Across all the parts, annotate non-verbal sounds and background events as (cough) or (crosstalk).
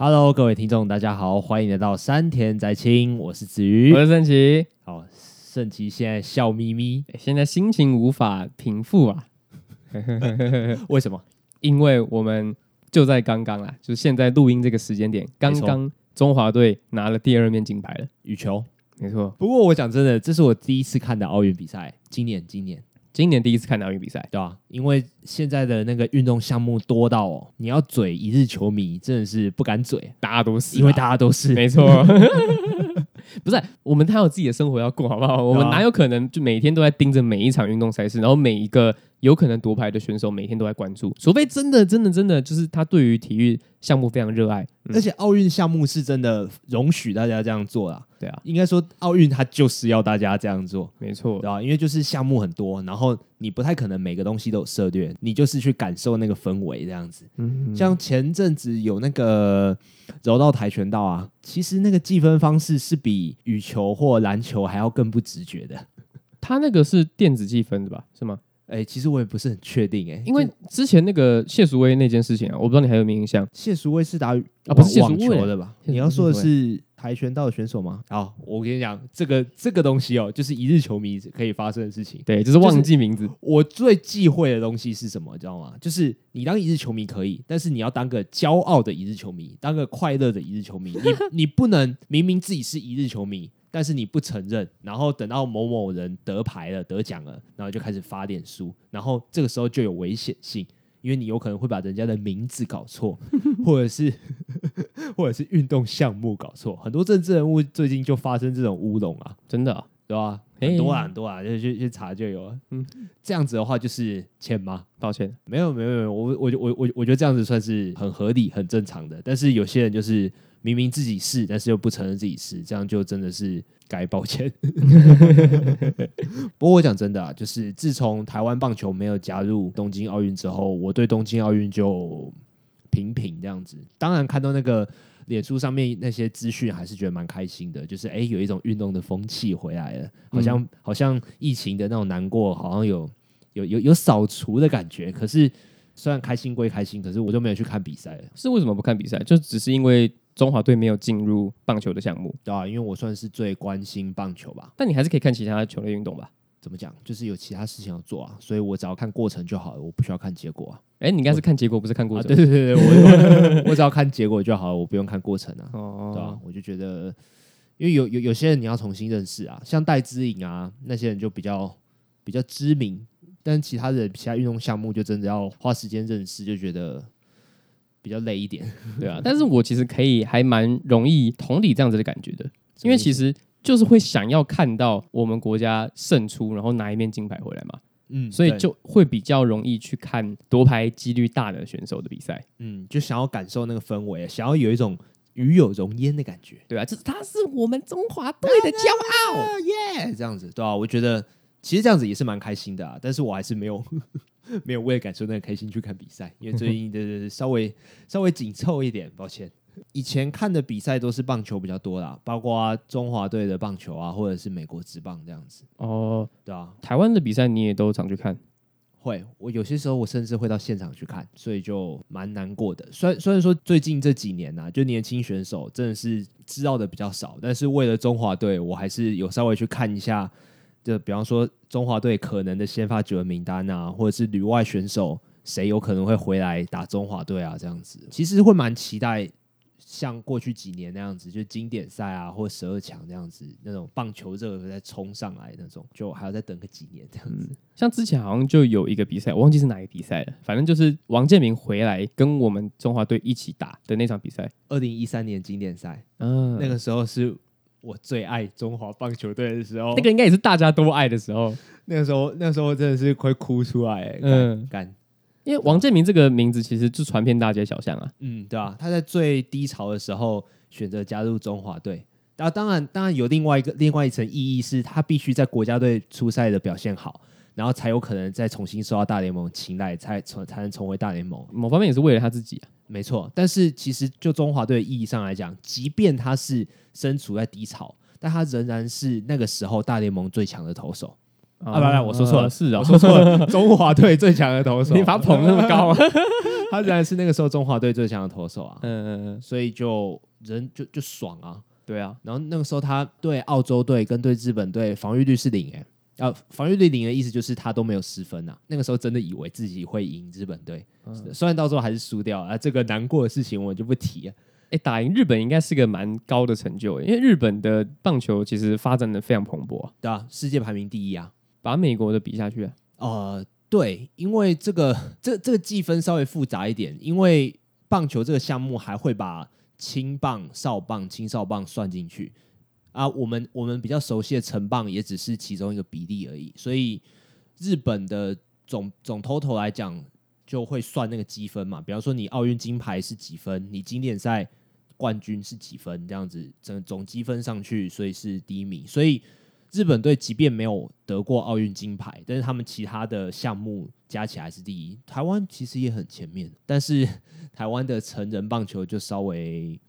Hello，各位听众，大家好，欢迎来到山田宅青，我是子瑜，我是圣奇。好，圣奇现在笑眯眯，现在心情无法平复啊。(laughs) 为什么？因为我们就在刚刚啊，就是现在录音这个时间点，刚刚中华队拿了第二面金牌了，羽球。没错，不过我讲真的，这是我第一次看的奥运比赛。今年，今年，今年第一次看的奥运比赛，对吧、啊？因为现在的那个运动项目多到哦，你要嘴一日球迷真的是不敢嘴，大家都是，因为大家都是，没错。(laughs) 不是，我们他有自己的生活要过，好不好？我们哪有可能就每天都在盯着每一场运动赛事，然后每一个有可能夺牌的选手每天都在关注？除非真的、真的、真的，就是他对于体育项目非常热爱，嗯、而且奥运项目是真的容许大家这样做啦。对啊，应该说奥运它就是要大家这样做，没错，对吧？因为就是项目很多，然后你不太可能每个东西都有涉猎，你就是去感受那个氛围这样子。嗯，像前阵子有那个柔道跆拳道啊，其实那个计分方式是比羽球或篮球还要更不直觉的。他那个是电子计分的吧？是吗？哎、欸，其实我也不是很确定哎、欸，因为之前那个谢淑薇那件事情啊，我不知道你还有没有印象？谢淑薇是打啊，不是网球的吧？你要说的是跆拳道的选手吗？好，我跟你讲，这个这个东西哦，就是一日球迷可以发生的事情。对，就是忘记名字。我最忌讳的东西是什么？你知道吗？就是你当一日球迷可以，但是你要当个骄傲的一日球迷，当个快乐的一日球迷。你 (laughs) 你不能明明自己是一日球迷。但是你不承认，然后等到某某人得牌了、得奖了，然后就开始发脸书，然后这个时候就有危险性，因为你有可能会把人家的名字搞错，(laughs) 或者是 (laughs) 或者是运动项目搞错。很多政治人物最近就发生这种乌龙啊，真的、啊，对吧？很多啊，很多啊，就去去查就有了。嗯，这样子的话就是欠吗？抱歉，没有没有没有，我我我我我觉得这样子算是很合理、很正常的。但是有些人就是。明明自己是，但是又不承认自己是，这样就真的是该抱歉。(laughs) 不过我讲真的啊，就是自从台湾棒球没有加入东京奥运之后，我对东京奥运就平平这样子。当然看到那个脸书上面那些资讯，还是觉得蛮开心的。就是哎、欸，有一种运动的风气回来了，好像、嗯、好像疫情的那种难过，好像有有有有扫除的感觉。可是虽然开心归开心，可是我就没有去看比赛了。是为什么不看比赛？就只是因为。中华队没有进入棒球的项目，对啊，因为我算是最关心棒球吧。但你还是可以看其他球类运动吧？怎么讲？就是有其他事情要做啊，所以我只要看过程就好了，我不需要看结果啊。哎、欸，你应该是看结果，不是看过程。啊、对对对对，我 (laughs) 我只要看结果就好了，我不用看过程啊。哦，对啊，我就觉得，因为有有有些人你要重新认识啊，像戴资颖啊那些人就比较比较知名，但其他的其他运动项目就真的要花时间认识，就觉得。比较累一点，(laughs) 对啊，但是我其实可以还蛮容易同理这样子的感觉的，因为其实就是会想要看到我们国家胜出，然后拿一面金牌回来嘛，嗯，所以就会比较容易去看夺牌几率大的选手的比赛，嗯，就想要感受那个氛围，想要有一种与有荣焉的感觉，对啊，就是他是我们中华队的骄傲，耶，这样子，对啊，我觉得其实这样子也是蛮开心的啊，但是我还是没有。(laughs) 没有为了感受那个开心去看比赛，因为最近的稍微稍微紧凑一点，抱歉。以前看的比赛都是棒球比较多啦，包括中华队的棒球啊，或者是美国职棒这样子。哦，对啊，台湾的比赛你也都常去看？会，我有些时候我甚至会到现场去看，所以就蛮难过的。虽然虽然说最近这几年啊，就年轻选手真的是知道的比较少，但是为了中华队，我还是有稍微去看一下。就比方说中华队可能的先发九人名单啊，或者是旅外选手谁有可能会回来打中华队啊，这样子其实会蛮期待，像过去几年那样子，就经典赛啊或十二强那样子那种棒球热再冲上来那种，就还要再等个几年这样子。像之前好像就有一个比赛，我忘记是哪个比赛了，反正就是王建民回来跟我们中华队一起打的那场比赛，二零一三年经典赛，嗯，那个时候是。我最爱中华棒球队的时候，那个应该也是大家都爱的时候。那个时候，那个时候真的是快哭出来、欸。嗯，干，因为王建民这个名字其实就传遍大街小巷啊。嗯，对啊，他在最低潮的时候选择加入中华队，然后当然，当然有另外一个另外一层意义，是他必须在国家队出赛的表现好，然后才有可能再重新受到大联盟青睐，才重才能重回大联盟。某方面也是为了他自己啊。没错，但是其实就中华队的意义上来讲，即便他是身处在低潮，但他仍然是那个时候大联盟最强的投手。啊，不不，我说错了，是啊，我说错了，(laughs) 中华队最强的投手，你把他捧那么高，(laughs) 他仍然是那个时候中华队最强的投手啊，嗯嗯嗯，所以就人就就爽啊，对啊，然后那个时候他对澳洲队跟对日本队防御率是零哎。啊，防御率零的意思就是他都没有失分呐、啊。那个时候真的以为自己会赢日本队，嗯、虽然到时候还是输掉。啊，这个难过的事情我就不提了。哎、欸，打赢日本应该是个蛮高的成就，因为日本的棒球其实发展的非常蓬勃、啊，对啊，世界排名第一啊，把美国的比下去啊。呃，对，因为这个这这个计分稍微复杂一点，因为棒球这个项目还会把青棒、少棒、青少棒算进去。啊，我们我们比较熟悉的成棒也只是其中一个比例而已，所以日本的总总 total 来讲就会算那个积分嘛，比方说你奥运金牌是几分，你经典赛冠军是几分，这样子整总积分上去，所以是第一名。所以日本队即便没有得过奥运金牌，但是他们其他的项目加起来是第一。台湾其实也很前面，但是台湾的成人棒球就稍微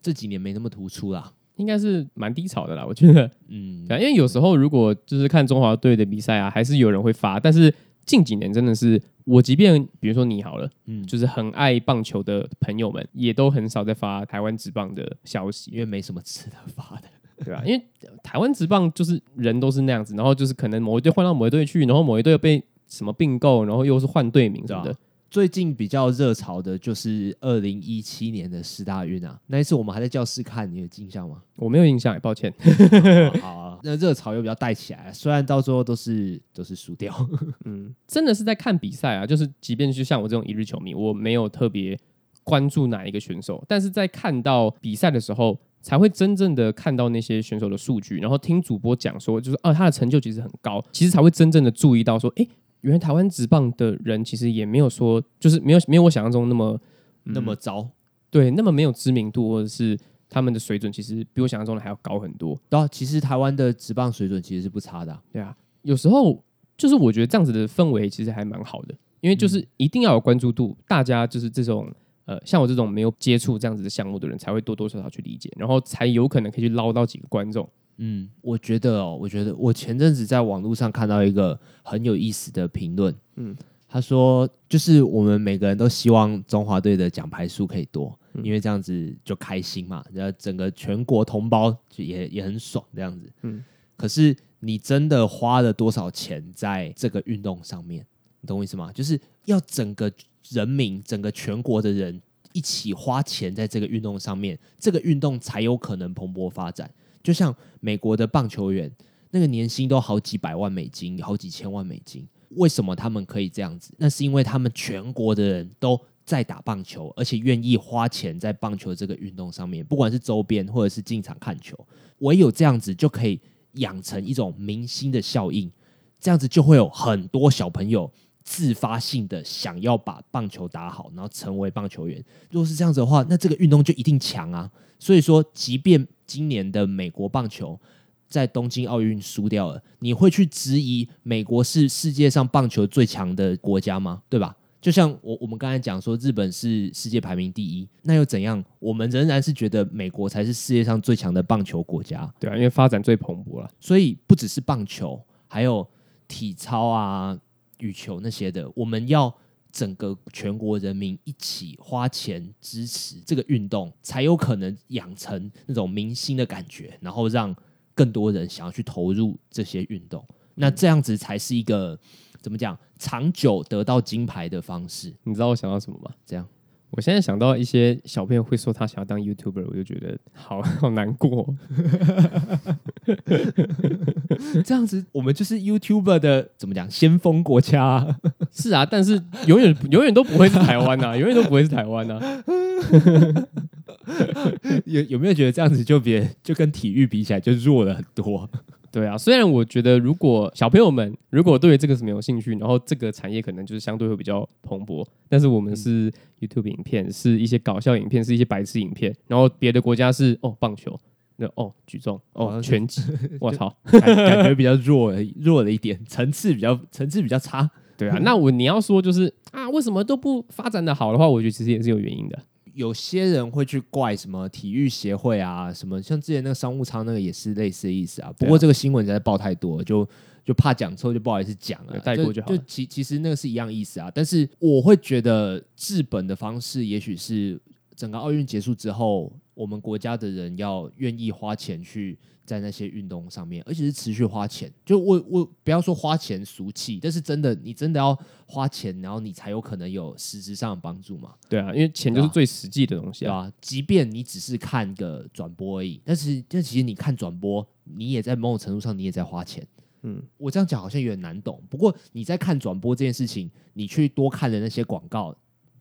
这几年没那么突出啦。应该是蛮低潮的啦，我觉得，嗯，因为有时候如果就是看中华队的比赛啊，还是有人会发，但是近几年真的是，我即便比如说你好了，嗯，就是很爱棒球的朋友们，也都很少在发台湾职棒的消息，因为没什么值得发的，对吧？因为台湾职棒就是人都是那样子，然后就是可能某一队换到某一队去，然后某一队又被什么并购，然后又是换队名什么的。最近比较热潮的就是二零一七年的四大运啊，那一次我们还在教室看，你有印象吗？我没有印象，抱歉。好，好，好，(laughs) 那热潮又比较带起来，虽然到最后都是都是输掉。嗯，真的是在看比赛啊，就是即便是像我这种一日球迷，我没有特别关注哪一个选手，但是在看到比赛的时候，才会真正的看到那些选手的数据，然后听主播讲说，就是啊，他的成就其实很高，其实才会真正的注意到说，哎。原来台湾职棒的人其实也没有说，就是没有没有我想象中那么、嗯、那么糟，对，那么没有知名度，或者是他们的水准其实比我想象中的还要高很多。对啊，其实台湾的职棒水准其实是不差的、啊。对啊，有时候就是我觉得这样子的氛围其实还蛮好的，因为就是一定要有关注度，大家就是这种呃像我这种没有接触这样子的项目的人才会多多少少去理解，然后才有可能可以去捞到几个观众。嗯，我觉得哦，我觉得我前阵子在网络上看到一个很有意思的评论，嗯，他说就是我们每个人都希望中华队的奖牌数可以多，嗯，因为这样子就开心嘛，然后整个全国同胞就也也很爽这样子，嗯，可是你真的花了多少钱在这个运动上面？你懂我意思吗？就是要整个人民、整个全国的人一起花钱在这个运动上面，这个运动才有可能蓬勃发展。就像美国的棒球员，那个年薪都好几百万美金，好几千万美金。为什么他们可以这样子？那是因为他们全国的人都在打棒球，而且愿意花钱在棒球这个运动上面，不管是周边或者是进场看球。唯有这样子，就可以养成一种明星的效应。这样子就会有很多小朋友自发性的想要把棒球打好，然后成为棒球员。如果是这样子的话，那这个运动就一定强啊。所以说，即便今年的美国棒球在东京奥运输掉了，你会去质疑美国是世界上棒球最强的国家吗？对吧？就像我我们刚才讲说，日本是世界排名第一，那又怎样？我们仍然是觉得美国才是世界上最强的棒球国家，对啊，因为发展最蓬勃了。所以不只是棒球，还有体操啊、羽球那些的，我们要。整个全国人民一起花钱支持这个运动，才有可能养成那种明星的感觉，然后让更多人想要去投入这些运动。那这样子才是一个怎么讲长久得到金牌的方式。你知道我想到什么吗？这样。我现在想到一些小朋友会说他想要当 YouTuber，我就觉得好 (laughs) 好难过。(laughs) 这样子，我们就是 YouTuber 的怎么讲先锋国家啊？是啊，但是永远永远都不会是台湾呐，永远都不会是台湾呐。(laughs) 有有没有觉得这样子就别就跟体育比起来就弱了很多？对啊，虽然我觉得如果小朋友们如果对这个是没有兴趣，然后这个产业可能就是相对会比较蓬勃，但是我们是 YouTube 影片，是一些搞笑影片，是一些白痴影片，然后别的国家是哦棒球，那哦举重，哦拳击，(laughs) 我操，感感觉比较弱弱了一点，层次比较层次比较差。对啊，那我你要说就是啊，为什么都不发展的好的话，我觉得其实也是有原因的。有些人会去怪什么体育协会啊，什么像之前那个商务舱那个也是类似的意思啊。不过这个新闻实在报太多，就就怕讲错，就不好意思讲了，带过就好。就其其实那个是一样意思啊，但是我会觉得治本的方式，也许是整个奥运结束之后，我们国家的人要愿意花钱去。在那些运动上面，而且是持续花钱。就我我不要说花钱俗气，但是真的，你真的要花钱，然后你才有可能有实质上的帮助嘛？对啊，因为钱就是最实际的东西啊。对啊，即便你只是看个转播而已，但是但其实你看转播，你也在某种程度上你也在花钱。嗯，我这样讲好像有点难懂。不过你在看转播这件事情，你去多看了那些广告。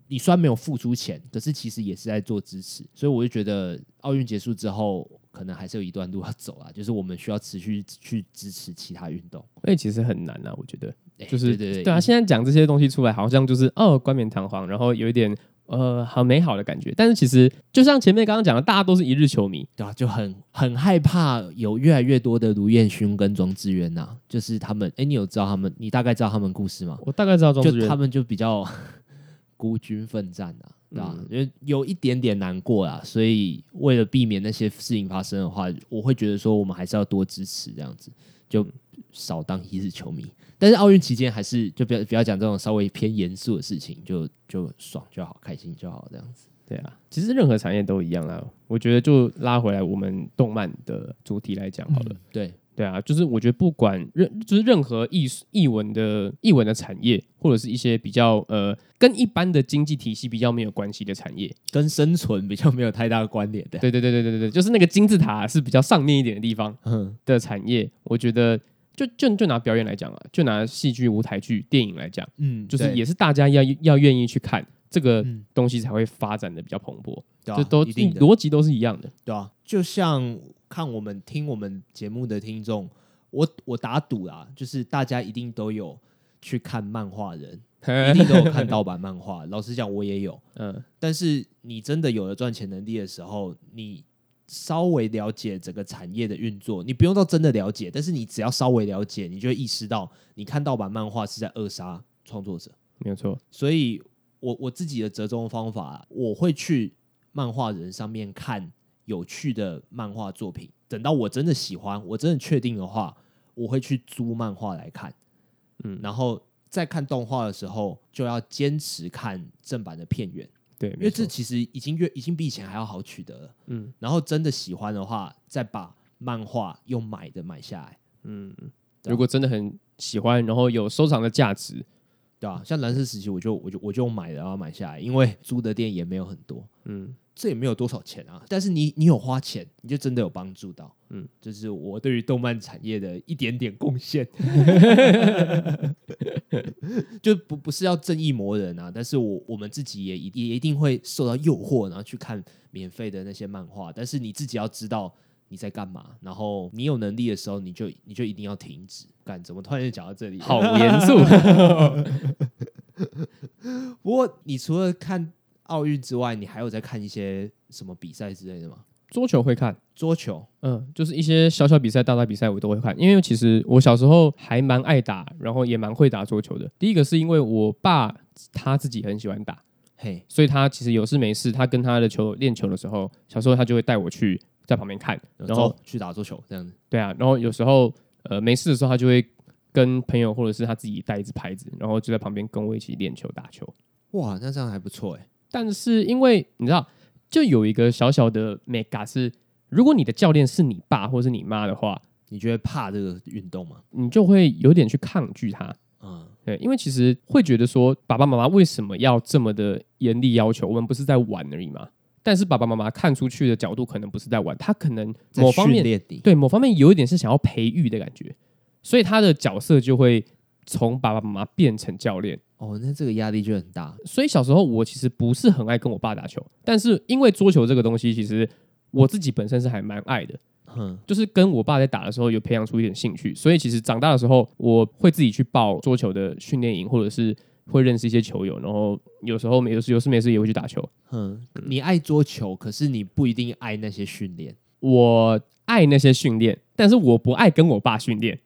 你虽然没有付出钱，可是其实也是在做支持，所以我就觉得奥运结束之后，可能还是有一段路要走啊。就是我们需要持续去支持其他运动，所以其实很难啊。我觉得，就是、欸、对对对，对啊。现在讲这些东西出来，好像就是哦冠冕堂皇，然后有一点呃很美好的感觉。但是其实就像前面刚刚讲的，大家都是一日球迷，对啊，就很很害怕有越来越多的卢彦勋跟庄智渊呐，就是他们。哎、欸，你有知道他们？你大概知道他们故事吗？我大概知道庄智渊，就他们就比较。孤军奋战啊，对吧？因为有一点点难过啊，所以为了避免那些事情发生的话，我会觉得说我们还是要多支持这样子，就少当一日球迷。但是奥运期间还是就不要不要讲这种稍微偏严肃的事情，就就爽就好，开心就好这样子。对啊，其实任何产业都一样啦。我觉得就拉回来我们动漫的主题来讲好了，嗯，对。对啊，就是我觉得不管任就是任何艺术艺文的艺文的产业，或者是一些比较呃跟一般的经济体系比较没有关系的产业，跟生存比较没有太大的关联的。对对对对对对，就是那个金字塔是比较上面一点的地方的产业，我觉得就就就拿表演来讲啊，就拿戏剧、舞台剧、电影来讲，嗯，就是也是大家要要愿意去看这个东西才会发展的比较蓬勃，这、嗯、都逻辑都是一样的，对啊，就像。看我们听我们节目的听众，我我打赌啊，就是大家一定都有去看漫画人，一定都有看盗版漫画。(laughs) 老实讲，我也有，嗯。但是你真的有了赚钱能力的时候，你稍微了解整个产业的运作，你不用到真的了解，但是你只要稍微了解，你就会意识到，你看盗版漫画是在扼杀创作者，没有错。所以我我自己的折中方法，我会去漫画人上面看。有趣的漫画作品，等到我真的喜欢，我真的确定的话，我会去租漫画来看。嗯，然后在看动画的时候，就要坚持看正版的片源。对，因为这其实已经越已经比以前还要好取得了。嗯，然后真的喜欢的话，再把漫画用买的买下来。嗯，如果真的很喜欢，然后有收藏的价值，对吧？像蓝色时期，我就我就我就买了，然后买下来，因为租的店也没有很多。嗯。这也没有多少钱啊，但是你你有花钱，你就真的有帮助到，嗯，这、就是我对于动漫产业的一点点贡献，(laughs) 就不不是要正义魔人啊，但是我我们自己也一也一定会受到诱惑，然后去看免费的那些漫画，但是你自己要知道你在干嘛，然后你有能力的时候，你就你就一定要停止干，怎么突然就讲到这里？好严肃。(laughs) 不过你除了看。奥运之外，你还有在看一些什么比赛之类的吗？桌球会看，桌球，嗯，就是一些小小比赛、大大比赛我都会看。因为其实我小时候还蛮爱打，然后也蛮会打桌球的。第一个是因为我爸他自己很喜欢打，嘿，所以他其实有事没事，他跟他的球练球的时候，小时候他就会带我去在旁边看，然后去打桌球这样子。对啊，然后有时候呃没事的时候，他就会跟朋友或者是他自己带一支拍子，然后就在旁边跟我一起练球打球。哇，那这样还不错哎。但是因为你知道，就有一个小小的 mega 是，如果你的教练是你爸或是你妈的话，你就会怕这个运动吗？你就会有点去抗拒他。嗯，对，因为其实会觉得说，爸爸妈妈为什么要这么的严厉要求？我们不是在玩而已吗？但是爸爸妈妈看出去的角度可能不是在玩，他可能某方面对某方面有一点是想要培育的感觉，所以他的角色就会从爸爸妈妈变成教练。哦，那这个压力就很大。所以小时候我其实不是很爱跟我爸打球，但是因为桌球这个东西，其实我自己本身是还蛮爱的。嗯，就是跟我爸在打的时候有培养出一点兴趣，所以其实长大的时候我会自己去报桌球的训练营，或者是会认识一些球友，然后有时候没有事有事没事也会去打球。嗯，你爱桌球，可是你不一定爱那些训练。我爱那些训练，但是我不爱跟我爸训练。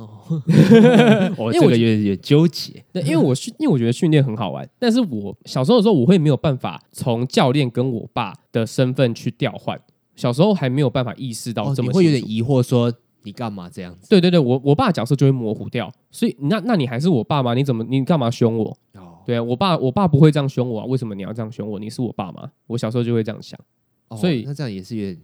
哦，(laughs) 我这个有点有点纠结。对，因为我训，因为我觉得训练很好玩，但是我小时候的时候，我会没有办法从教练跟我爸的身份去调换。小时候还没有办法意识到这么，哦，你会有点疑惑说，你干嘛这样子？对对对，我我爸的角色就会模糊掉，所以那那你还是我爸吗？你怎么你干嘛凶我？哦，对啊，我爸我爸不会这样凶我啊，为什么你要这样凶我？你是我爸吗？我小时候就会这样想，哦、所以那这样也是有点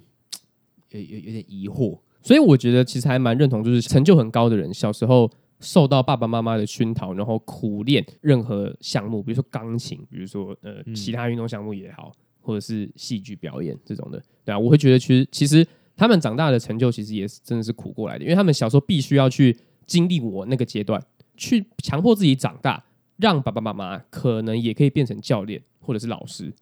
有有有点疑惑。所以我觉得其实还蛮认同，就是成就很高的人，小时候受到爸爸妈妈的熏陶，然后苦练任何项目，比如说钢琴，比如说呃其他运动项目也好，或者是戏剧表演这种的，对啊，我会觉得其实其实他们长大的成就其实也是真的是苦过来的，因为他们小时候必须要去经历我那个阶段，去强迫自己长大，让爸爸妈妈可能也可以变成教练或者是老师。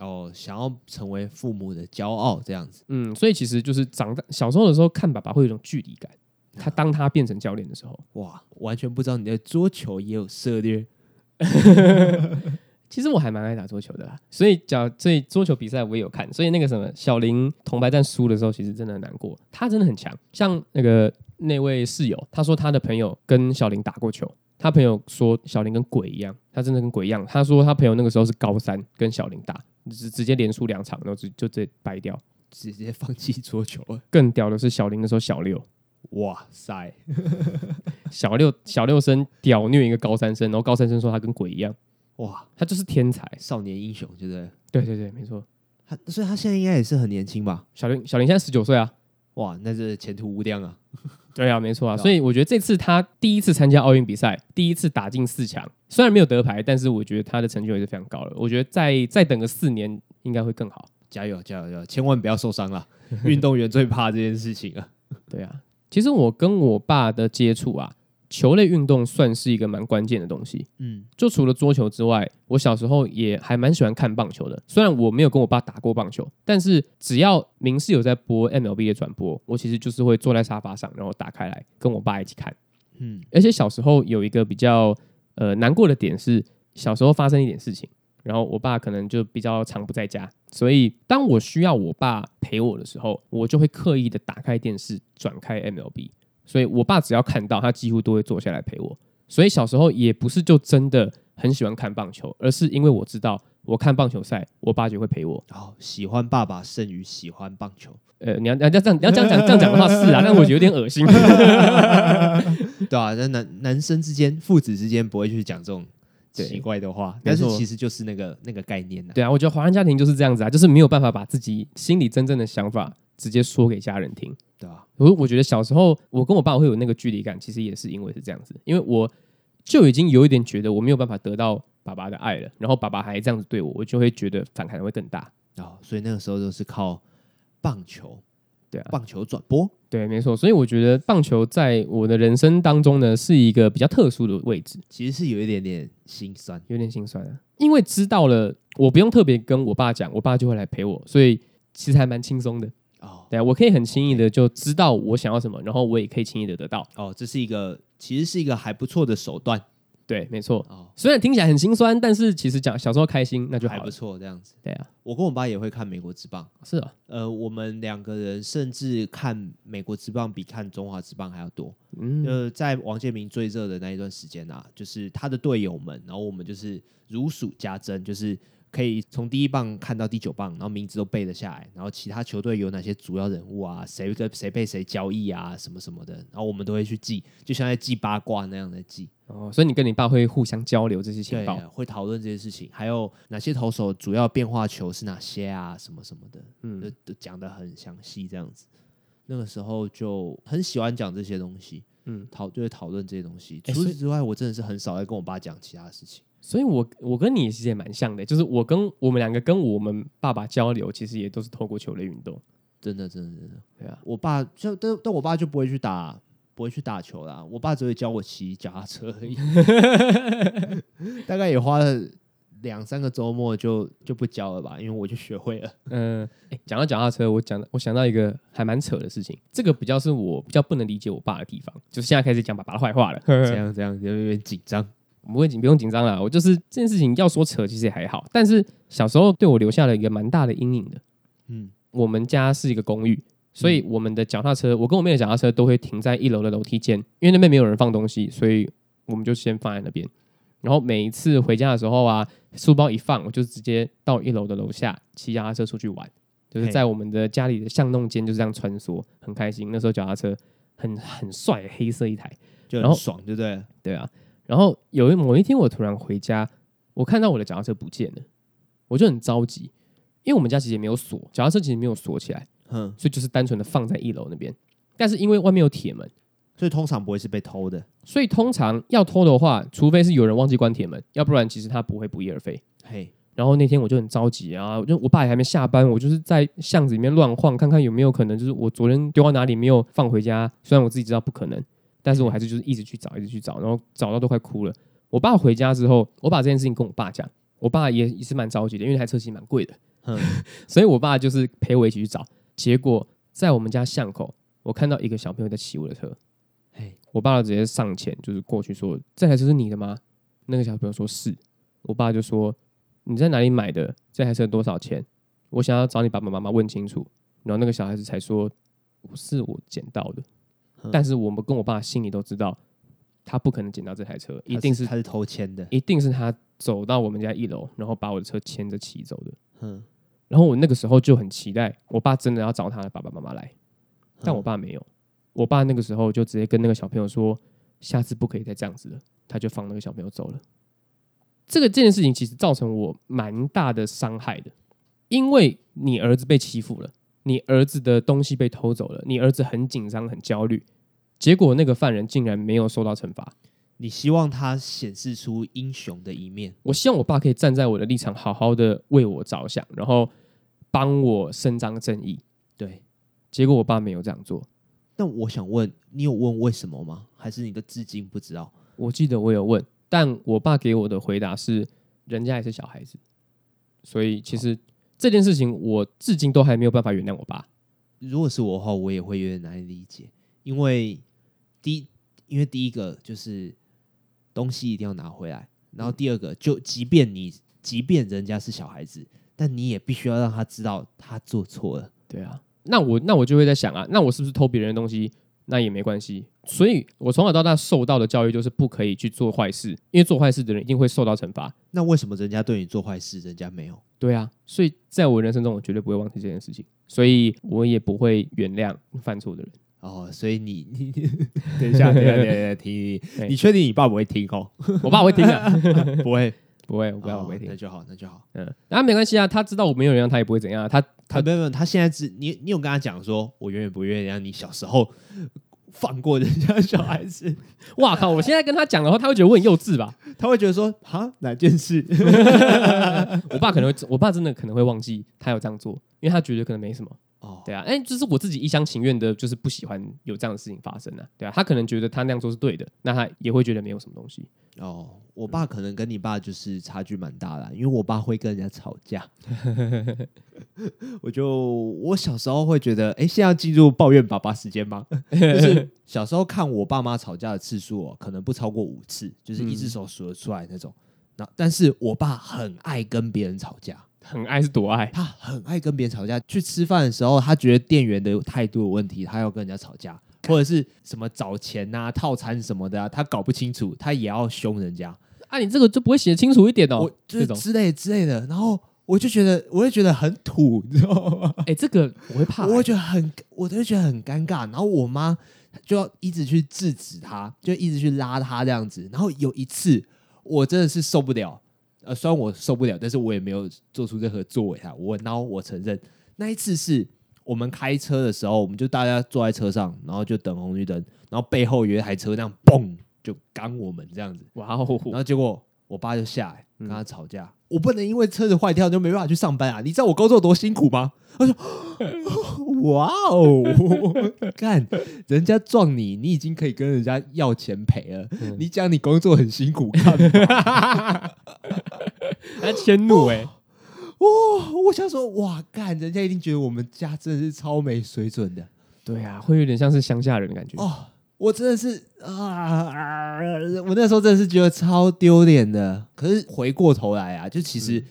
哦，想要成为父母的骄傲这样子，嗯，所以其实就是长大小时候的时候看爸爸会有一种距离感。他当他变成教练的时候，哇，完全不知道你的桌球也有涉猎。(laughs) 其实我还蛮爱打桌球的啦，所以讲这桌球比赛我也有看。所以那个什么小林铜牌战输的时候，其实真的很难过。他真的很强，像那个那位室友，他说他的朋友跟小林打过球，他朋友说小林跟鬼一样，他真的跟鬼一样。他说他朋友那个时候是高三跟小林打。直直接连输两场，然后就就直接掰掉，直接放弃桌球了。(laughs) 更屌的是小林的时候小六，哇塞，(laughs) 小六小六生屌虐一个高三生，然后高三生说他跟鬼一样，哇，他就是天才，少年英雄，对不对？对对对，没错。他所以他现在应该也是很年轻吧？小林小林现在十九岁啊，哇，那是前途无量啊。(laughs) 对啊，没错啊，所以我觉得这次他第一次参加奥运比赛，第一次打进四强，虽然没有得牌，但是我觉得他的成就也是非常高了。我觉得再再等个四年，应该会更好。加油，加油，加油！千万不要受伤了，(laughs) 运动员最怕这件事情啊。对啊，其实我跟我爸的接触啊。球类运动算是一个蛮关键的东西，嗯，就除了桌球之外，我小时候也还蛮喜欢看棒球的。虽然我没有跟我爸打过棒球，但是只要明视有在播 MLB 的转播，我其实就是会坐在沙发上，然后打开来跟我爸一起看，嗯。而且小时候有一个比较呃难过的点是，小时候发生一点事情，然后我爸可能就比较常不在家，所以当我需要我爸陪我的时候，我就会刻意的打开电视，转开 MLB。所以，我爸只要看到，他几乎都会坐下来陪我。所以小时候也不是就真的很喜欢看棒球，而是因为我知道，我看棒球赛，我爸就会陪我。哦，喜欢爸爸胜于喜欢棒球。呃，你要你要这样你要这样讲这样讲的话是啊，但我觉得有点恶心。(laughs) 对啊，那男男生之间、父子之间不会去讲这种奇怪的话，但是其实就是那个那个概念呢。对啊，我觉得华人家庭就是这样子啊，就是没有办法把自己心里真正的想法直接说给家人听。对啊，我我觉得小时候我跟我爸会有那个距离感，其实也是因为是这样子，因为我就已经有一点觉得我没有办法得到爸爸的爱了，然后爸爸还这样子对我，我就会觉得反弹会更大。啊、哦。所以那个时候都是靠棒球，对啊，棒球转播，对，没错。所以我觉得棒球在我的人生当中呢，是一个比较特殊的位置，其实是有一点点心酸，有点心酸啊，因为知道了，我不用特别跟我爸讲，我爸就会来陪我，所以其实还蛮轻松的。哦，对啊，我可以很轻易的就知道我想要什么，然后我也可以轻易的得到。哦，这是一个其实是一个还不错的手段。对，没错。哦，虽然听起来很心酸，但是其实讲小时候开心那就好还不错，这样子。对啊，我跟我爸也会看美国之棒。是啊，呃，我们两个人甚至看美国之棒比看中华之棒还要多。嗯，呃，在王建民最热的那一段时间啊，就是他的队友们，然后我们就是如数家珍，就是。可以从第一棒看到第九棒，然后名字都背得下来，然后其他球队有哪些主要人物啊，谁跟谁被谁交易啊，什么什么的，然后我们都会去记，就像在记八卦那样的记。哦，所以你跟你爸会互相交流这些情报，会讨论这些事情，还有哪些投手主要变化球是哪些啊，什么什么的，嗯，都都讲得很详细这样子。那个时候就很喜欢讲这些东西，嗯，讨就会讨论这些东西。除此之外，我真的是很少在跟我爸讲其他的事情。所以我，我我跟你其实也蛮像的，就是我跟我们两个跟我们爸爸交流，其实也都是透过球类运动。真的，真的，真的，对啊。我爸就但但我爸就不会去打，不会去打球啦。我爸只会教我骑脚踏车而已。(laughs) 大概也花了两三个周末就就不教了吧，因为我就学会了。嗯，哎，讲到脚踏车，我讲我想到一个还蛮扯的事情，这个比较是我比较不能理解我爸的地方，就是现在开始讲爸爸的坏话了。这样这样有点紧张。不会紧，不用紧张啦。我就是这件事情要说扯，其实也还好。但是小时候对我留下了一个蛮大的阴影的。嗯，我们家是一个公寓，所以我们的脚踏车，我跟我妹的脚踏车都会停在一楼的楼梯间，因为那边没有人放东西，所以我们就先放在那边。然后每一次回家的时候啊，书包一放，我就直接到一楼的楼下骑脚踏车出去玩，就是在我们的家里的巷弄间就这样穿梭，很开心。那时候脚踏车很很帅，黑色一台，就很爽，对不对？对啊。然后有一某一天，我突然回家，我看到我的脚踏车不见了，我就很着急，因为我们家其实也没有锁，脚踏车其实没有锁起来，嗯，所以就是单纯的放在一楼那边。但是因为外面有铁门，所以通常不会是被偷的。所以通常要偷的话，除非是有人忘记关铁门，要不然其实他不会不翼而飞。嘿。然后那天我就很着急啊，就我爸也还没下班，我就是在巷子里面乱晃，看看有没有可能，就是我昨天丢到哪里没有放回家。虽然我自己知道不可能，但是我还是就是一直去找，一直去找，然后找到都快哭了。我爸回家之后，我把这件事情跟我爸讲，我爸也也是蛮着急的，因为那台车其实蛮贵的，嗯，(laughs) 所以我爸就是陪我一起去找。结果在我们家巷口，我看到一个小朋友在骑我的车，嘿，我爸直接上前就是过去说：“这台车是你的吗？”那个小朋友说是，我爸就说。你在哪里买的？这台车多少钱？我想要找你爸爸妈妈问清楚。然后那个小孩子才说：“是我捡到的。”但是我们跟我爸心里都知道，他不可能捡到这台车，一定是他是偷牵的，一定是他走到我们家一楼，然后把我的车牵着骑走的。嗯。然后我那个时候就很期待，我爸真的要找他的爸爸妈妈来，但我爸没有。我爸那个时候就直接跟那个小朋友说：“下次不可以再这样子了。”他就放那个小朋友走了。这个这件事情其实造成我蛮大的伤害的，因为你儿子被欺负了，你儿子的东西被偷走了，你儿子很紧张很焦虑，结果那个犯人竟然没有受到惩罚。你希望他显示出英雄的一面，我希望我爸可以站在我的立场，好好的为我着想，然后帮我伸张正义。对，结果我爸没有这样做。那我想问，你有问为什么吗？还是你的至今不知道？我记得我有问。但我爸给我的回答是，人家也是小孩子，所以其实这件事情我至今都还没有办法原谅我爸。如果是我的话，我也会有点难以理解，因为第一，因为第一个就是东西一定要拿回来，然后第二个，就即便你，即便人家是小孩子，但你也必须要让他知道他做错了。对啊，那我那我就会在想啊，那我是不是偷别人的东西？那也没关系，所以我从小到大受到的教育就是不可以去做坏事，因为做坏事的人一定会受到惩罚。那为什么人家对你做坏事，人家没有？对啊，所以在我人生中，我绝对不会忘记这件事情，所以我也不会原谅犯错的人。哦，所以你你 (laughs) 等一下，等一下，(laughs) 等一下，听，你确定你爸不会听哦？我爸会听的，(laughs) 不会，不会，我不要，我不会听，那就好，那就好。嗯，那没关系啊，他知道我没有原谅他，也不会怎样。他他没有没有，他现在只你你有跟他讲说，我永远不原谅你小时候。放过人家小孩子，(laughs) 哇靠！我现在跟他讲的话，他会觉得我很幼稚吧？他会觉得说，哈，哪件事？(laughs) 我爸可能会，我爸真的可能会忘记他有这样做，因为他觉得可能没什么。哦，对啊，哎，这是我自己一厢情愿的，就是不喜欢有这样的事情发生啊。对啊，他可能觉得他那样做是对的，那他也会觉得没有什么东西。哦，我爸可能跟你爸就是差距蛮大的，因为我爸会跟人家吵架。(laughs) 我就我小时候会觉得，哎，现在要进入抱怨爸爸时间吗？(laughs) 就是小时候看我爸妈吵架的次数哦，可能不超过五次，就是一只手数得出来那种。那、嗯、但是我爸很爱跟别人吵架，很爱是多爱？他很爱跟别人吵架。去吃饭的时候，他觉得店员的态度有问题，他要跟人家吵架。或者是什么找钱呐、啊、套餐什么的、啊，他搞不清楚，他也要凶人家。啊，你这个就不会写清楚一点哦？我就是之类之类的。然后我就觉得，我会觉得很土，你知道吗？(laughs) 哎、欸，这个我会怕、欸，我会觉得很，我都会觉得很尴尬。然后我妈就要一直去制止他，就一直去拉他这样子。然后有一次，我真的是受不了。呃，虽然我受不了，但是我也没有做出任何作为啊。我然后我承认，那一次是。我们开车的时候，我们就大家坐在车上，然后就等红绿灯，然后背后有一台车那样嘣就刚我们这样子，哇哦！然后结果我爸就下来跟他吵架，嗯、我不能因为车子坏掉就没办法去上班啊！你知道我工作多辛苦吗？(laughs) 他说：“ (laughs) 哇哦，干人家撞你，你已经可以跟人家要钱赔了，嗯、你讲你工作很辛苦，干嘛？”他迁怒哎。哇、哦！我想说，哇，干，人家一定觉得我们家真的是超没水准的。对啊，会有点像是乡下人的感觉。哦，我真的是啊，啊，我那时候真的是觉得超丢脸的。可是回过头来啊，就其实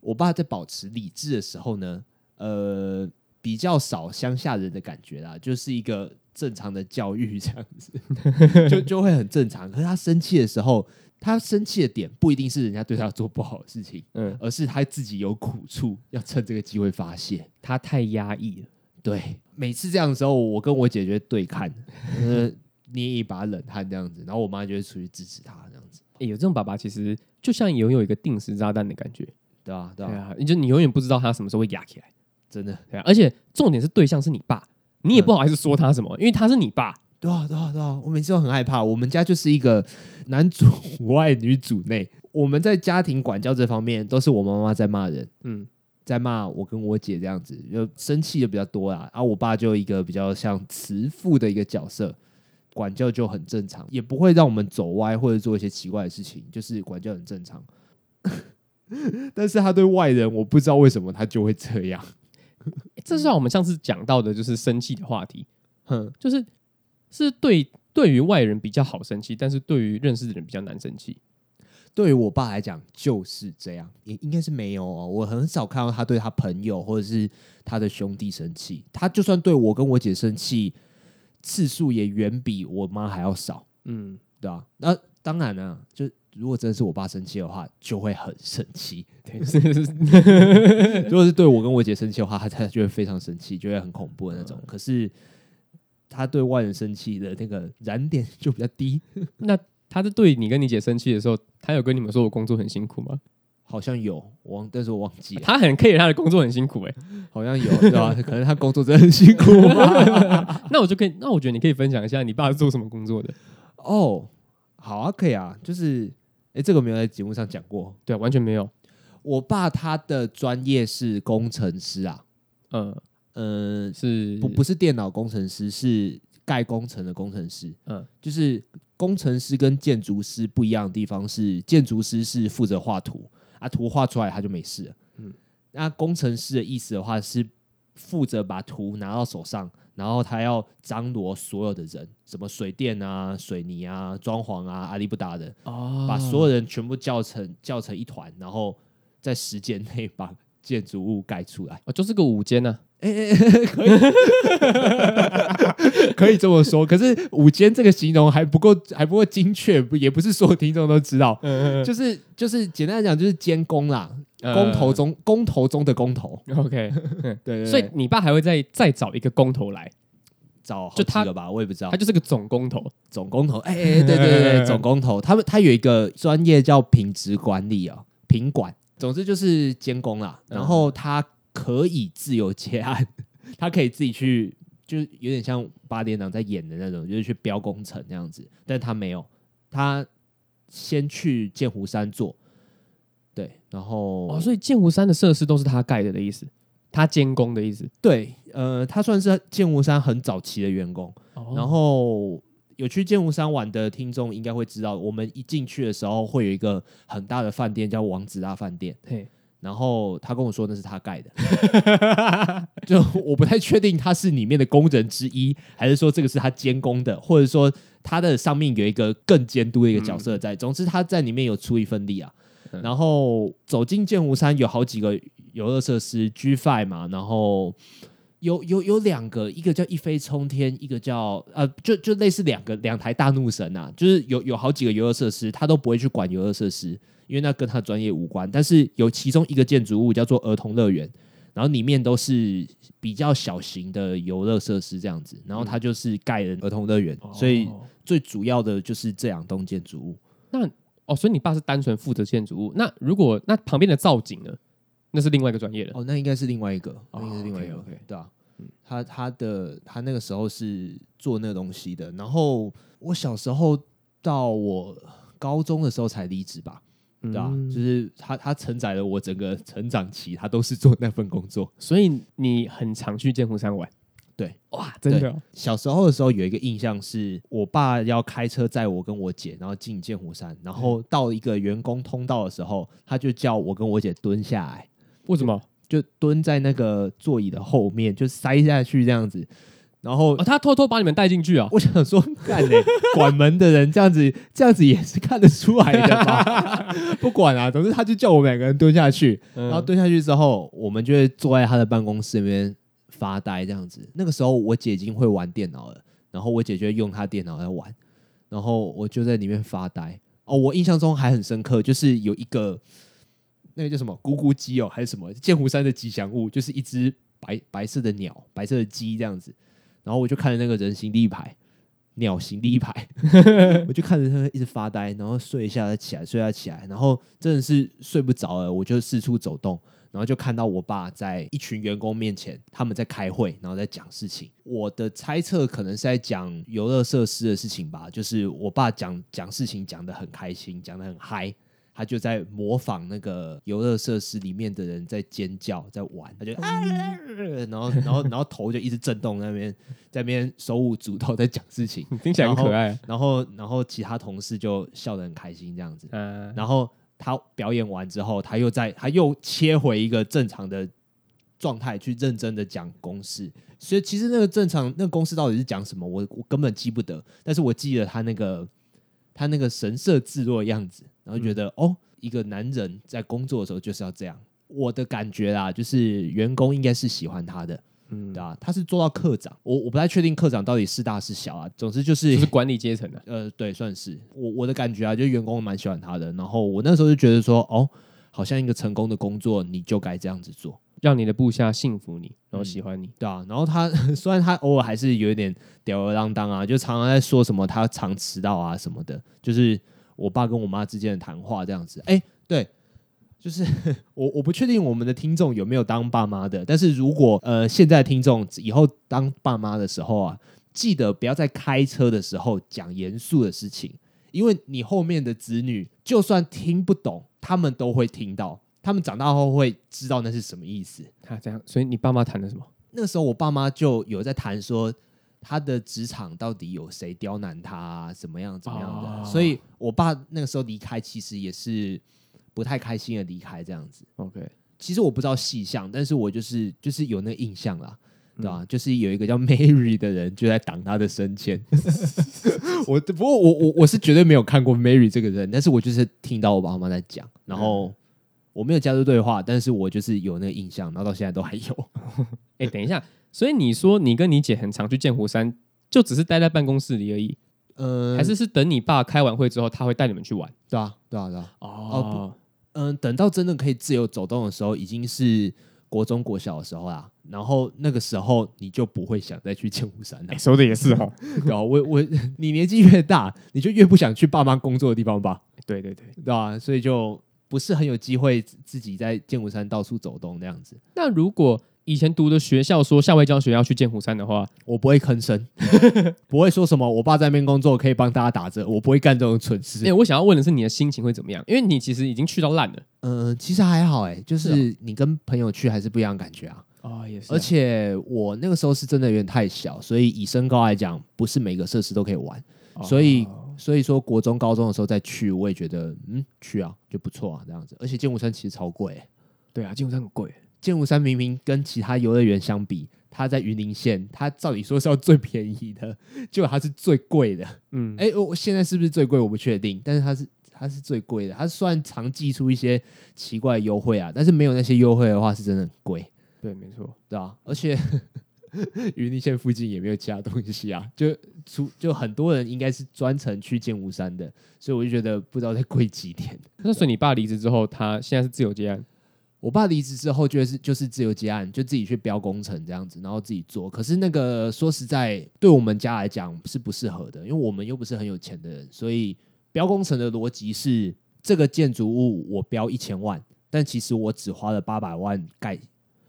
我爸在保持理智的时候呢，呃，比较少乡下人的感觉啦，就是一个正常的教育这样子，(laughs) 就就会很正常。可是他生气的时候。他生气的点不一定是人家对他做不好的事情，嗯，而是他自己有苦处，要趁这个机会发泄。他太压抑了，对，每次这样的时候，我跟我姐就会对看，呃，捏一把冷汗这样子，然后我妈就会出去支持他这样子。哎、欸，有这种爸爸，其实就像拥有一个定时炸弹的感觉，对啊，对啊，你就你永远不知道他什么时候会压起来，真的，对啊。而且重点是对象是你爸，你也不好意思说他什么，嗯、因为他是你爸。对啊，对啊，对啊，我每次都很害怕。我们家就是一个男主外女主内，我们在家庭管教这方面都是我妈妈在骂人，嗯，在骂我跟我姐这样子，就生气的比较多啦。然后我爸就一个比较像慈父的一个角色，管教就很正常，也不会让我们走歪或者做一些奇怪的事情，就是管教很正常。(laughs) 但是他对外人，我不知道为什么他就会这样。(laughs) 这是像我们上次讲到的，就是生气的话题，哼，就是。是对对于外人比较好生气，但是对于认识的人比较难生气。对于我爸来讲就是这样，也应该是没有哦。我很少看到他对他朋友或者是他的兄弟生气。他就算对我跟我姐生气，次数也远比我妈还要少。嗯，对啊。那当然了，就如果真的是我爸生气的话，就会很生气。对，(laughs) 如果是对我跟我姐生气的话，他他就会非常生气，就会很恐怖的那种。可是。他对外人生气的那个燃点就比较低。(laughs) 那他是对你跟你姐生气的时候，他有跟你们说我工作很辛苦吗？好像有，我忘，但是我忘记了。他很 care 他的工作很辛苦哎、欸，好像有，对吧？(laughs) 可能他工作真的很辛苦。那我就可以，那我觉得你可以分享一下你爸是做什么工作的？哦，好啊，可以啊，就是，哎、欸，这个没有在节目上讲过，对、啊，完全没有。我爸他的专业是工程师啊，嗯。呃，是不不是电脑工程师，是盖工程的工程师。嗯，就是工程师跟建筑师不一样的地方是，建筑师是负责画图啊，图画出来他就没事了。嗯，那工程师的意思的话是负责把图拿到手上，然后他要张罗所有的人，什么水电啊、水泥啊、装潢啊、阿里不达的，哦，把所有人全部叫成叫成一团，然后在时间内 (laughs) 把建筑物盖出来。哦，就是个五间呢。哎哎哎，可以，(laughs) 可以这么说。可是五间这个形容还不够，还不够精确，也不是所有听众都知道。嗯嗯，就是就是简单来讲，就是监工啦，工头中工头中的工头。OK，(laughs) 对，对对。所以你爸还会再再找一个工头来找好几个吧？我也不知道，他就是个总工头，总工头。哎哎，对对对，总工头。他们他有一个专业叫品质管理啊，品管。总之就是监工啦。然后他。可以自由接案，(laughs) 他可以自己去，就有点像八点档在演的那种，就是去标工程那样子。但他没有，他先去剑湖山做，对，然后哦，所以剑湖山的设施都是他盖的的意思，他监工的意思。对，呃，他算是剑湖山很早期的员工。哦、然后有去剑湖山玩的听众应该会知道，我们一进去的时候会有一个很大的饭店，叫王子大饭店。嘿。然后他跟我说那是他盖的，(laughs) 就我不太确定他是里面的工人之一，还是说这个是他监工的，或者说他的上面有一个更监督的一个角色在。总之他在里面有出一份力啊。然后走进剑湖山有好几个游乐设施，G5 嘛，然后有有有两个，一个叫一飞冲天，一个叫呃，就就类似两个两台大怒神啊，就是有有好几个游乐设施，他都不会去管游乐设施。因为那跟他专业无关，但是有其中一个建筑物叫做儿童乐园，然后里面都是比较小型的游乐设施这样子，然后他就是盖了儿童乐园，所以最主要的就是这两栋建筑物。那哦，所以你爸是单纯负责建筑物，那如果那旁边的造景呢？那是另外一个专业的哦，那应该是另外一个，那应该是另外一个，对啊，他他的他那个时候是做那个东西的，然后我小时候到我高中的时候才离职吧。对啊，就是他，他承载了我整个成长期，他都是做那份工作，所以你很常去剑湖山玩。对，哇，真的。小时候的时候有一个印象是，我爸要开车载我跟我姐，然后进剑湖山，然后到一个员工通道的时候，他就叫我跟我姐蹲下来。为什么？就蹲在那个座椅的后面，就塞下去这样子。然后、哦、他偷偷把你们带进去啊！我想说，干嘞，(laughs) 管门的人这样子，这样子也是看得出来的吧？(laughs) 不管啊，总之他就叫我们两个人蹲下去，然后蹲下去之后，我们就会坐在他的办公室里面发呆，这样子。那个时候我姐已经会玩电脑了，然后我姐就会用她电脑在玩，然后我就在里面发呆。哦，我印象中还很深刻，就是有一个那个叫什么咕咕鸡哦，还是什么剑湖山的吉祥物，就是一只白白色的鸟，白色的鸡这样子，然后我就看着那个人形立牌，鸟形立牌，(laughs) 我就看着他一直发呆，然后睡一下再起来，睡一下起来，然后真的是睡不着了，我就四处走动。然后就看到我爸在一群员工面前，他们在开会，然后在讲事情。我的猜测可能是在讲游乐设施的事情吧，就是我爸讲讲事情讲得很开心，讲得很嗨，他就在模仿那个游乐设施里面的人在尖叫，在玩，他就啊，然后然后然后头就一直震动，那边在那边手舞足蹈在讲事情，听起来很可爱。然后然后，然后其他同事就笑得很开心这样子，然后。他表演完之后，他又在，他又切回一个正常的状态去认真的讲公式。所以其实那个正常那个公式到底是讲什么，我我根本记不得。但是我记得他那个他那个神色自若的样子，然后觉得、嗯、哦，一个男人在工作的时候就是要这样。我的感觉啦，就是员工应该是喜欢他的。嗯，对啊，他是做到课长，我我不太确定课长到底是大是小啊。总之就是就是管理阶层的，呃，对，算是我我的感觉啊，就员工蛮喜欢他的。然后我那时候就觉得说，哦，好像一个成功的工作，你就该这样子做，让你的部下信服你，然后喜欢你，嗯、对啊。然后他 (laughs) 虽然他偶尔还是有一点吊儿郎当啊，就常常在说什么他常迟到啊什么的，就是我爸跟我妈之间的谈话这样子。哎，对。就是 (laughs) 我我不确定我们的听众有没有当爸妈的，但是如果呃现在听众以后当爸妈的时候啊，记得不要在开车的时候讲严肃的事情，因为你后面的子女就算听不懂，他们都会听到，他们长大后会知道那是什么意思。他这样，所以你爸妈谈的什么？那个时候我爸妈就有在谈说他的职场到底有谁刁难他啊，怎么样怎么样的，哦，所以我爸那个时候离开其实也是。不太开心的离开这样子，OK。其实我不知道细项，但是我就是就是有那个印象啦，对吧？嗯、就是有一个叫 Mary 的人就在挡他的升迁。(laughs) 我不过我我我是绝对没有看过 Mary 这个人，但是我就是听到我爸妈在讲，然后我没有加入对话，但是我就是有那个印象，然后到现在都还有。(laughs) 哎、欸，等一下，所以你说你跟你姐很常去剑湖山，就只是待在办公室里而已？呃，还是是等你爸开完会之后，他会带你们去玩？对啊，对啊，对啊。哦。哦嗯，等到真的可以自由走动的时候，已经是国中、国小的时候啦。然后那个时候，你就不会想再去剑湖山了。欸，说的也是哈。(laughs) 对啊，我我你年纪越大，你就越不想去爸妈工作的地方吧？对对对，对啊，所以就不是很有机会自己在剑湖山到处走动那样子。那如果以前读的学校说校外教学要去剑湖山的话，我不会吭声，(laughs) 不会说什么。我爸在那边工作可以帮大家打折，我不会干这种蠢事。哎、欸，我想要问的是你的心情会怎么样？因为你其实已经去到烂了。嗯、呃，其实还好，哎，就是你跟朋友去还是不一样的感觉啊。哦，也是、啊。而且我那个时候是真的有点太小，所以以身高来讲，不是每个设施都可以玩。哦、所以，所以说国中、高中的时候再去，我也觉得嗯，去啊就不错啊这样子。而且剑湖山其实超贵。对啊，剑湖山很贵。剑湖山明明跟其他游乐园相比，它在云林县，它照理说是要最便宜的，结果它是最贵的。嗯，哎、欸，我现在是不是最贵？我不确定，但是它是它是最贵的。它虽然常寄出一些奇怪的优惠啊，但是没有那些优惠的话，是真的很贵。对，没错，对啊。而且云林县附近也没有其他东西啊，就出就很多人应该是专程去剑湖山的，所以我就觉得不知道再贵几点。(laughs) 那所以你爸离职之后，他现在是自由接案。我爸离职之后，就是就是自由接案，就自己去标工程这样子，然后自己做。可是那个说实在，对我们家来讲是不适合的，因为我们又不是很有钱的人。所以标工程的逻辑是，这个建筑物我标一千万，但其实我只花了八百万盖，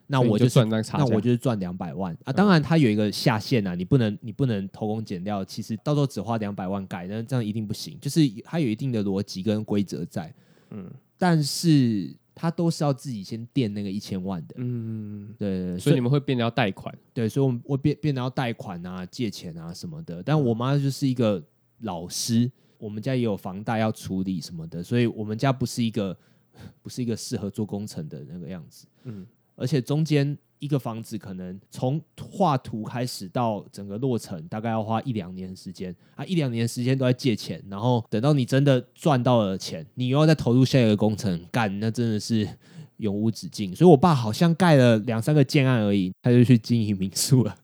那我就赚那我就是赚两百万啊。当然它有一个下限啊，你不能你不能偷工减料。其实到时候只花两百万改，那这样一定不行。就是它有一定的逻辑跟规则在，嗯，但是。他都是要自己先垫那个一千万的，嗯，对，所以你们会变得要贷款，对，所以我们会变变得要贷款啊、借钱啊什么的。但我妈就是一个老师，我们家也有房贷要处理什么的，所以我们家不是一个 (laughs) 不是一个适合做工程的那个样子，嗯，而且中间。一个房子可能从画图开始到整个落成，大概要花一两年时间啊，一两年时间都在借钱，然后等到你真的赚到了钱，你又要再投入下一个工程干，那真的是永无止境。所以我爸好像盖了两三个建案而已，他就去经营民宿了，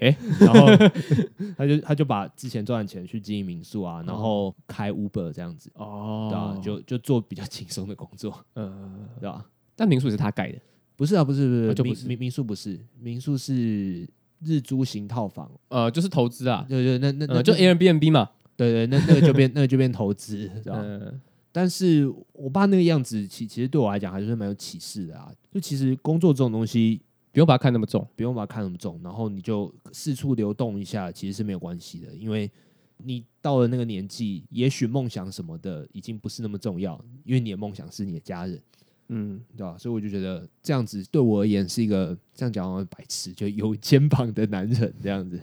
哎，然后他就他就把之前赚的钱去经营民宿啊，然后开 Uber 这样子，哦，对啊，就就做比较轻松的工作，嗯，对吧？但民宿是他盖的。不是啊，不是不是，啊、就不是民民宿不是，民宿是日租型套房，呃，就是投资啊，对对，那那那、呃、就 Airbnb 嘛，对对，那那个就变那个就变投资，(laughs) 知道吗？嗯但是我爸那个样子，其其实对我来讲还是蛮有启示的啊。就其实工作这种东西，不用把它看那么重，不用把它看那么重，然后你就四处流动一下，其实是没有关系的。因为你到了那个年纪，也许梦想什么的已经不是那么重要，因为你的梦想是你的家人，嗯，对吧？所以我就觉得这样子对我而言是一个这样讲好像白痴，就有肩膀的男人这样子，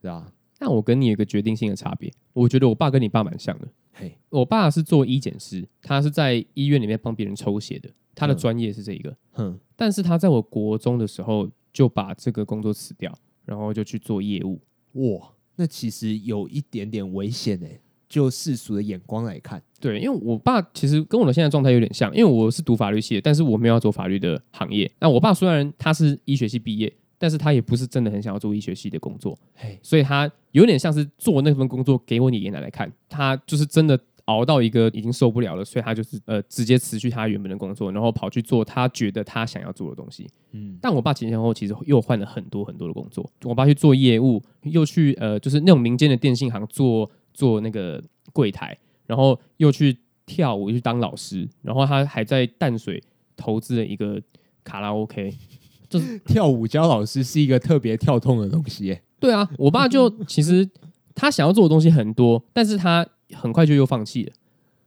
对吧？但我跟你有一个决定性的差别，我觉得我爸跟你爸蛮像的。嘿，我爸是做医检师，他是在医院里面帮别人抽血的，他的专业是这一个。嗯，但是他在我国中的时候就把这个工作辞掉，然后就去做业务。哇，那其实有一点点危险哎，就世俗的眼光来看。对，因为我爸其实跟我的现在状态有点像，因为我是读法律系的，但是我没有要做法律的行业。那我爸虽然他是医学系毕业。但是他也不是真的很想要做医学系的工作，所以他有点像是做那份工作给我爷爷奶奶看。他就是真的熬到一个已经受不了了，所以他就是呃直接辞去他原本的工作，然后跑去做他觉得他想要做的东西。嗯，但我爸前前后后其实又换了很多很多的工作。我爸去做业务，又去呃就是那种民间的电信行做做那个柜台，然后又去跳舞，又去当老师，然后他还在淡水投资了一个卡拉 OK。(laughs) 就是跳舞教老师是一个特别跳痛的东西耶。对啊，我爸就其实他想要做的东西很多，但是他很快就又放弃了。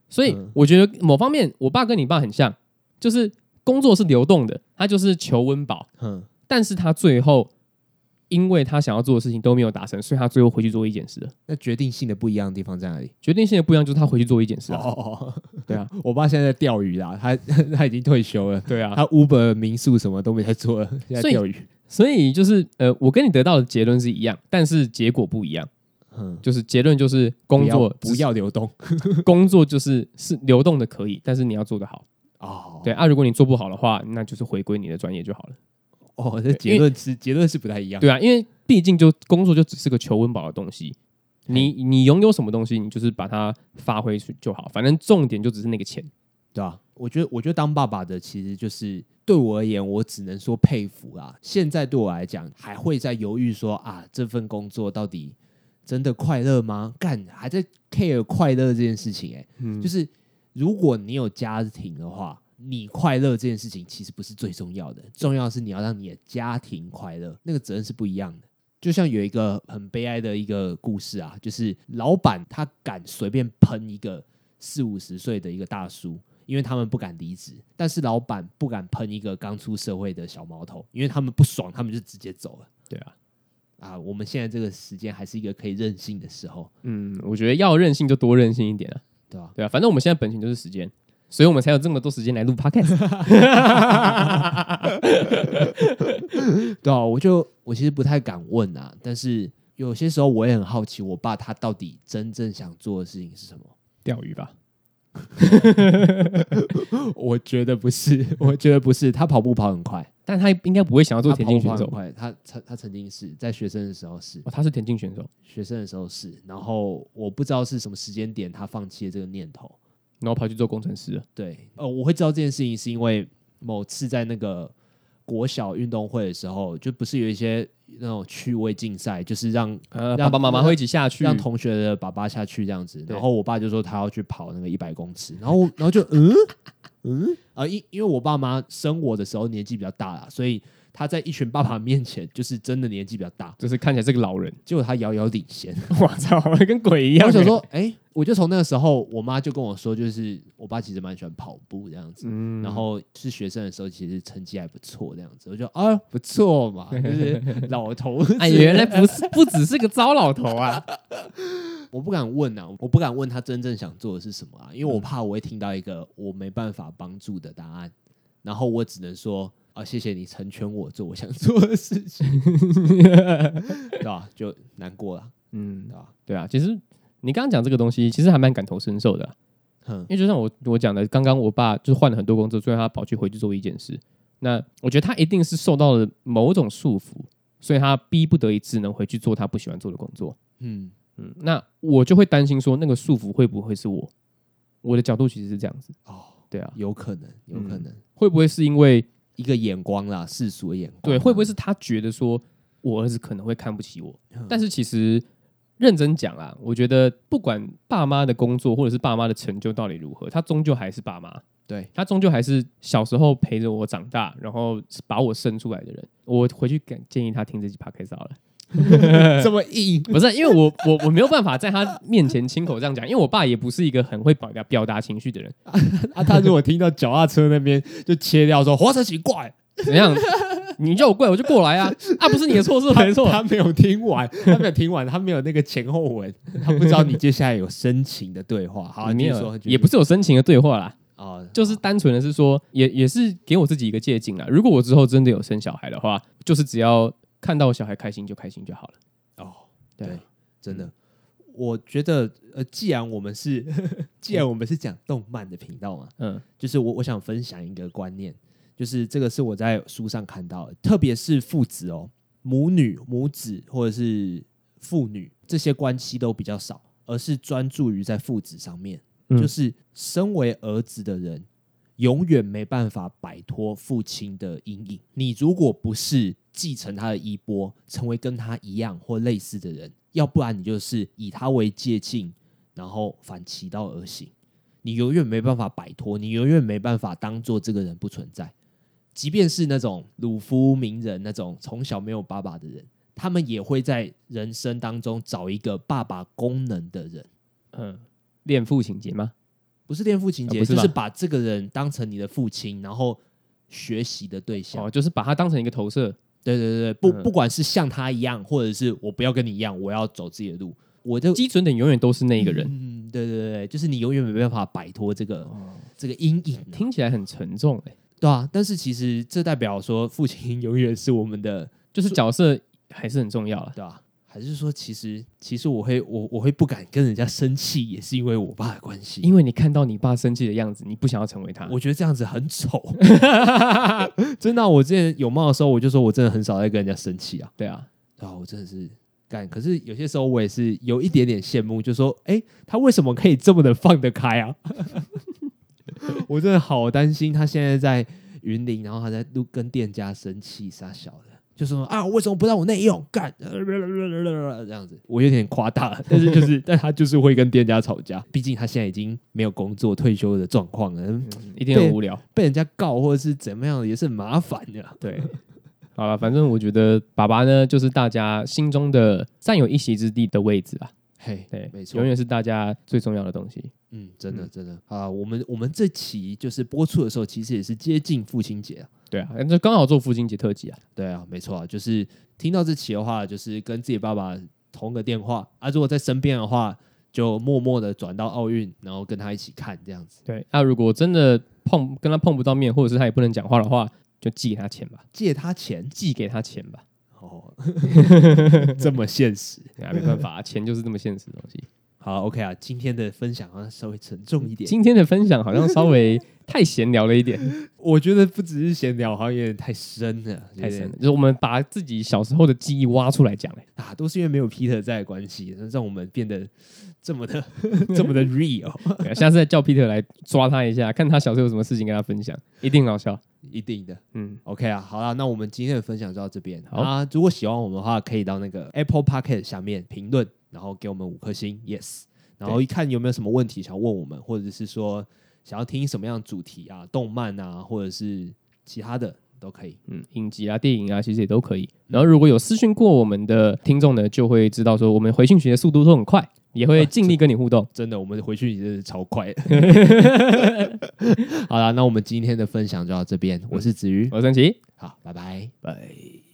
所以我觉得某方面，我爸跟你爸很像，就是工作是流动的，他就是求温饱。嗯，但是他最后。因为他想要做的事情都没有达成，所以他最后回去做一件事了。那决定性的不一样的地方在哪里？决定性的不一样就是他回去做一件事了。哦，对啊，(laughs) 我爸现在在钓鱼啦，他 (laughs) 他已经退休了。对啊，他 Uber 民宿什么都没在做了，现在钓鱼。所以就是呃，我跟你得到的结论是一样，但是结果不一样。嗯，就是结论就是工作不要，不要流动，(laughs) 工作就是是流动的可以，但是你要做得好。哦，对啊，如果你做不好的话，那就是回归你的专业就好了。哦，这结论是结论是不太一样。对啊，因为毕竟就工作就只是个求温饱的东西，你你拥有什么东西，你就是把它发挥出就好，反正重点就只是那个钱，对啊，我觉得我觉得当爸爸的其实就是对我而言，我只能说佩服啊。现在对我来讲，还会在犹豫说啊，这份工作到底真的快乐吗？干还在 care 快乐这件事情，欸，哎，嗯，就是如果你有家庭的话。你快乐这件事情其实不是最重要的，重要的是你要让你的家庭快乐，那个责任是不一样的。就像有一个很悲哀的一个故事啊，就是老板他敢随便喷一个四五十岁的一个大叔，因为他们不敢离职；但是老板不敢喷一个刚出社会的小毛头，因为他们不爽，他们就直接走了。对啊，啊，我们现在这个时间还是一个可以任性的时候。嗯，我觉得要任性就多任性一点啊，对啊，对啊，反正我们现在本钱就是时间。所以我们才有这么多时间来录 podcast。(laughs) 对啊，我就我其实不太敢问啊，但是有些时候我也很好奇，我爸他到底真正想做的事情是什么？钓鱼吧？(laughs) 我觉得不是，(laughs) 我觉得不是。他跑步跑很快，但他应该不会想要做田径选手。他他他曾经是在学生的时候是，哦，他是田径选手，学生的时候是。然后我不知道是什么时间点，他放弃了这个念头。然后跑去做工程师了。对，呃，我会知道这件事情是因为某次在那个国小运动会的时候，就不是有一些那种趣味竞赛，就是让呃让爸爸妈妈会一起下去，让同学的爸爸下去这样子。然后我爸就说他要去跑那个一百公尺，然后 (laughs) 然后就嗯嗯啊，因因为我爸妈生我的时候年纪比较大啦，所以。他在一群爸爸面前，就是真的年纪比较大，就是看起来是个老人，结果他遥遥领先。(laughs) 我操，跟鬼一样！我想说，哎、欸，我就从那个时候，我妈就跟我说，就是我爸其实蛮喜欢跑步这样子，嗯、然后是学生的时候，其实成绩还不错这样子。我就啊，不错嘛，(laughs) 就是老头子。哎，原来不是，不只是个糟老头啊！(laughs) 我不敢问啊，我不敢问他真正想做的是什么啊，因为我怕我会听到一个我没办法帮助的答案，然后我只能说。啊，谢谢你成全我做我想做的事情，(laughs) 对吧？就难过了，嗯，对吧？对啊，其实你刚刚讲这个东西，其实还蛮感同身受的，嗯，因为就像我我讲的，刚刚我爸就是换了很多工作，所以他跑去回去做一件事。那我觉得他一定是受到了某种束缚，所以他逼不得已只能回去做他不喜欢做的工作。嗯嗯，那我就会担心说，那个束缚会不会是我？我的角度其实是这样子。哦，对啊，有可能，有可能，会不会是因为？一个眼光啦，世俗的眼光。对，会不会是他觉得说我儿子可能会看不起我？嗯、但是其实认真讲啦，我觉得不管爸妈的工作或者是爸妈的成就到底如何，他终究还是爸妈。对，他终究还是小时候陪着我长大，然后把我生出来的人。我回去建议他听这集 podcast 好了。(laughs) 这么硬？不是，因为我我我没有办法在他面前亲口这样讲，因为我爸也不是一个很会表达表达情绪的人啊。(laughs) 啊，他如果听到脚踏车那边就切掉说滑车奇怪，怎样？你叫我过来我就过来啊！啊，不是你的错，(laughs) 是没错。他没有听完，他没有听完，他没有那个前后文，他不知道你接下来有深情的对话。好，你说，也不是有深情的对话啦。哦，就是单纯的是说，也也是给我自己一个借鉴啦。如果我之后真的有生小孩的话，就是只要。看到我小孩开心就开心就好了。哦，对，对，真的，我觉得，呃，既然我们是，(laughs) 既然我们是讲动漫的频道嘛，嗯，就是我我想分享一个观念，就是这个是我在书上看到的，特别是父子哦，母女、母子或者是父女这些关系都比较少，而是专注于在父子上面，嗯，就是身为儿子的人。永远没办法摆脱父亲的阴影。你如果不是继承他的衣钵，成为跟他一样或类似的人，要不然你就是以他为借镜，然后反其道而行。你永远没办法摆脱，你永远没办法当做这个人不存在。即便是那种鲁夫名人，那种从小没有爸爸的人，他们也会在人生当中找一个爸爸功能的人。嗯，恋父情节吗？不是恋父情结，就是把这个人当成你的父亲，然后学习的对象。哦，就是把他当成一个投射。对对对，不不管是像他一样，或者是我不要跟你一样，我要走自己的路。我的基准点永远都是那一个人。嗯，对对对，就是你永远没办法摆脱这个、哦、这个阴影。听起来很沉重哎。对啊，但是其实这代表说，父亲 (laughs) 永远是我们的，就是角色还是很重要了，对吧？还是说，其实其实我会我我会不敢跟人家生气，也是因为我爸的关系。因为你看到你爸生气的样子，你不想要成为他。我觉得这样子很丑，(laughs) 真的啊。我之前有猫的时候，我就说我真的很少在跟人家生气啊。对啊，啊，我真的是干。可是有些时候我也是有一点点羡慕，就说，哎，他为什么可以这么的放得开啊？(laughs) 我真的好担心他现在在云林，然后他在都跟店家生气，傻小的。就说啊，为什么不让我内用？干这样子，我有点夸大了，(laughs) 但是就是，(laughs) 但他就是会跟店家吵架。毕竟他现在已经没有工作、退休的状况了，嗯，(laughs) 一定很无聊，被人家告或者是怎么样，也是很麻烦的。对，好了，反正我觉得爸爸呢，就是大家心中的占有一席之地的位置啊。嘿，对，没错，永远是大家最重要的东西。嗯，真的，真的啊，我们我们这期就是播出的时候，其实也是接近父亲节啊。对啊，那刚好做父亲节特辑啊。对啊，没错啊，就是听到这期的话，就是跟自己爸爸通个电话啊。如果在身边的话，就默默的转到奥运，然后跟他一起看这样子。对，那、啊、如果真的碰跟他碰不到面，或者是他也不能讲话的话，就寄给他钱吧。借他钱，寄给他钱吧。哦，(laughs) 这么现实，啊、没办法，钱就是这么现实的东西。好，OK 啊，今天的分享好像稍微沉重一点。今天的分享好像稍微 (laughs) 太闲聊了一点。我觉得不只是闲聊，好像有点太深了，太深了。就是我们把自己小时候的记忆挖出来讲，啊，都是因为没有 Peter 在的关系，让我们变得这么的这么的 real。(laughs) 下次再叫 Peter 来抓他一下，看他小时候有什么事情跟他分享，一定搞笑，一定的。嗯，(laughs) OK 啊，好了，那我们今天的分享就到这边。好啊，如果喜欢我们的话，可以到那个 Apple Podcast 下面评论。然后给我们五颗星，yes。然后一看有没有什么问题想问我们，或者是说想要听什么样的主题啊，动漫啊，或者是其他的都可以。嗯，影集啊、电影啊，其实也都可以。然后如果有私讯过我们的听众呢，就会知道说我们回讯息的速度都很快，也会尽力跟你互动。啊、(laughs) 真的，我们回讯息真是超快。(laughs) 好了，那我们今天的分享就到这边。我是子瑜，我是陈奇。好，拜拜，拜。